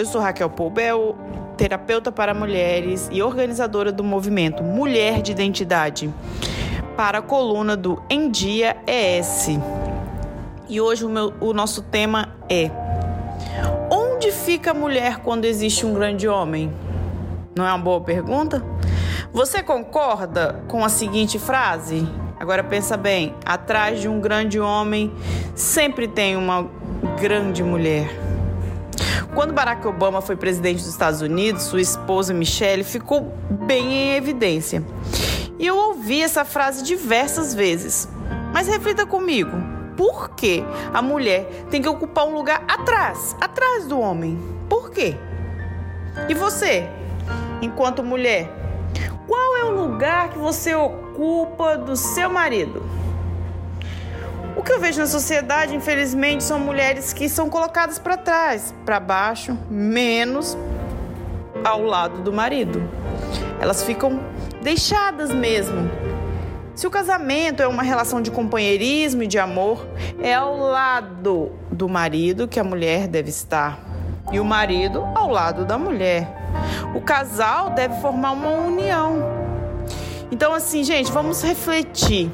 Eu sou Raquel Poubel, terapeuta para mulheres e organizadora do movimento Mulher de Identidade para a coluna do Em Dia ES. E hoje o, meu, o nosso tema é Onde fica a mulher quando existe um grande homem? Não é uma boa pergunta? Você concorda com a seguinte frase? Agora pensa bem, atrás de um grande homem sempre tem uma grande mulher. Quando Barack Obama foi presidente dos Estados Unidos, sua esposa Michelle ficou bem em evidência. E eu ouvi essa frase diversas vezes. Mas reflita comigo, por que a mulher tem que ocupar um lugar atrás, atrás do homem? Por quê? E você, enquanto mulher, qual é o lugar que você ocupa do seu marido? O que eu vejo na sociedade, infelizmente, são mulheres que são colocadas para trás, para baixo, menos ao lado do marido. Elas ficam deixadas mesmo. Se o casamento é uma relação de companheirismo e de amor, é ao lado do marido que a mulher deve estar e o marido ao lado da mulher. O casal deve formar uma união. Então, assim, gente, vamos refletir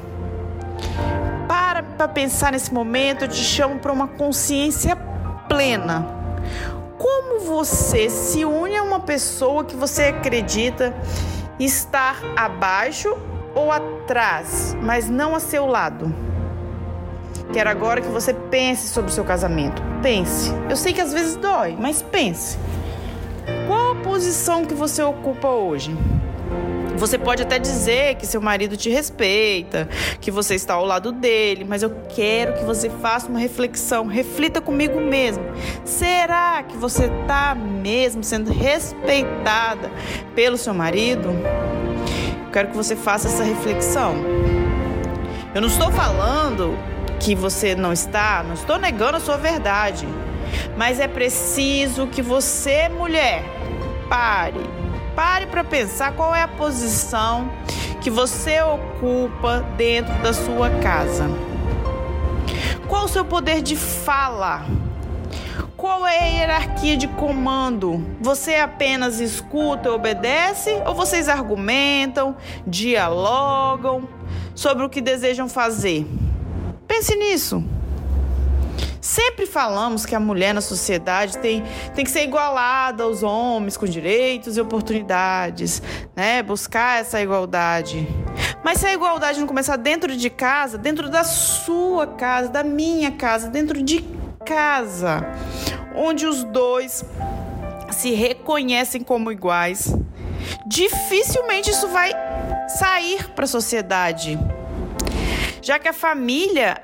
para pensar nesse momento, eu te chamo para uma consciência plena. Como você se une a uma pessoa que você acredita estar abaixo ou atrás, mas não a seu lado? Quero agora que você pense sobre o seu casamento. Pense. Eu sei que às vezes dói, mas pense. Qual a posição que você ocupa hoje? Você pode até dizer que seu marido te respeita, que você está ao lado dele, mas eu quero que você faça uma reflexão, reflita comigo mesmo. Será que você está mesmo sendo respeitada pelo seu marido? Eu quero que você faça essa reflexão. Eu não estou falando que você não está, não estou negando a sua verdade, mas é preciso que você, mulher, pare Pare para pensar qual é a posição que você ocupa dentro da sua casa. Qual o seu poder de fala? Qual é a hierarquia de comando? Você apenas escuta e obedece ou vocês argumentam, dialogam sobre o que desejam fazer? Pense nisso. Sempre falamos que a mulher na sociedade tem, tem que ser igualada aos homens com direitos e oportunidades, né? Buscar essa igualdade. Mas se a igualdade não começar dentro de casa, dentro da sua casa, da minha casa, dentro de casa, onde os dois se reconhecem como iguais, dificilmente isso vai sair para a sociedade. Já que a família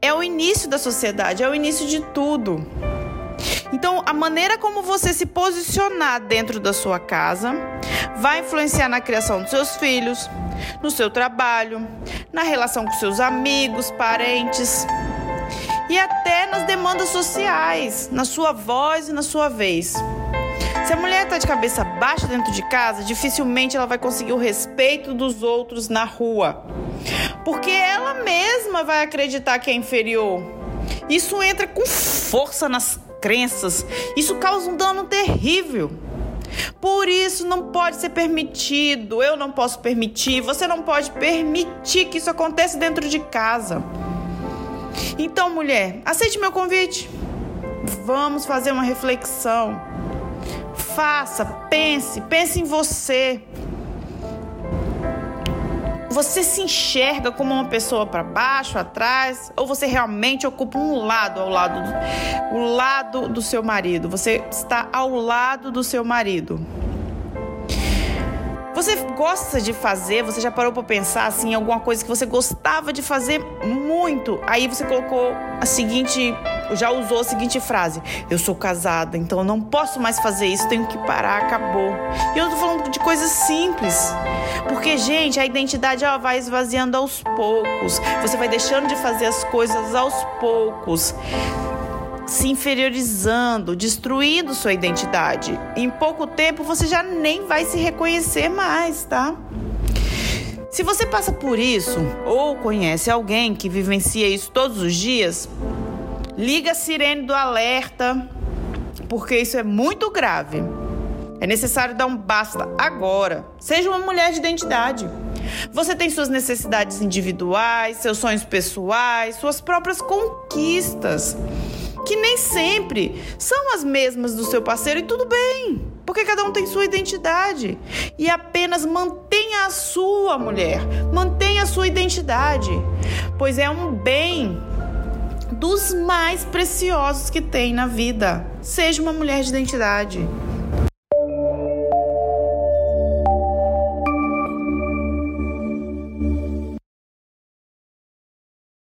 é o início da sociedade, é o início de tudo. Então, a maneira como você se posicionar dentro da sua casa vai influenciar na criação dos seus filhos, no seu trabalho, na relação com seus amigos, parentes e até nas demandas sociais, na sua voz e na sua vez. Se a mulher está de cabeça baixa dentro de casa, dificilmente ela vai conseguir o respeito dos outros na rua porque ela mesma vai acreditar que é inferior. Isso entra com força nas crenças, isso causa um dano terrível. Por isso não pode ser permitido, eu não posso permitir, você não pode permitir que isso aconteça dentro de casa. Então, mulher, aceite meu convite. Vamos fazer uma reflexão. Faça, pense, pense em você. Você se enxerga como uma pessoa para baixo, atrás, ou você realmente ocupa um lado ao lado do, o lado do seu marido? Você está ao lado do seu marido. Você gosta de fazer? Você já parou para pensar assim em alguma coisa que você gostava de fazer muito? Aí você colocou a seguinte, já usou a seguinte frase: Eu sou casada, então eu não posso mais fazer isso, tenho que parar, acabou. E eu tô falando de coisas simples. Porque, gente, a identidade ela vai esvaziando aos poucos. Você vai deixando de fazer as coisas aos poucos se inferiorizando, destruindo sua identidade. Em pouco tempo você já nem vai se reconhecer mais, tá? Se você passa por isso ou conhece alguém que vivencia isso todos os dias, liga a sirene do alerta porque isso é muito grave. É necessário dar um basta agora. Seja uma mulher de identidade. Você tem suas necessidades individuais, seus sonhos pessoais, suas próprias conquistas, que nem sempre são as mesmas do seu parceiro e tudo bem, porque cada um tem sua identidade. E apenas mantenha a sua mulher, mantenha a sua identidade, pois é um bem dos mais preciosos que tem na vida. Seja uma mulher de identidade.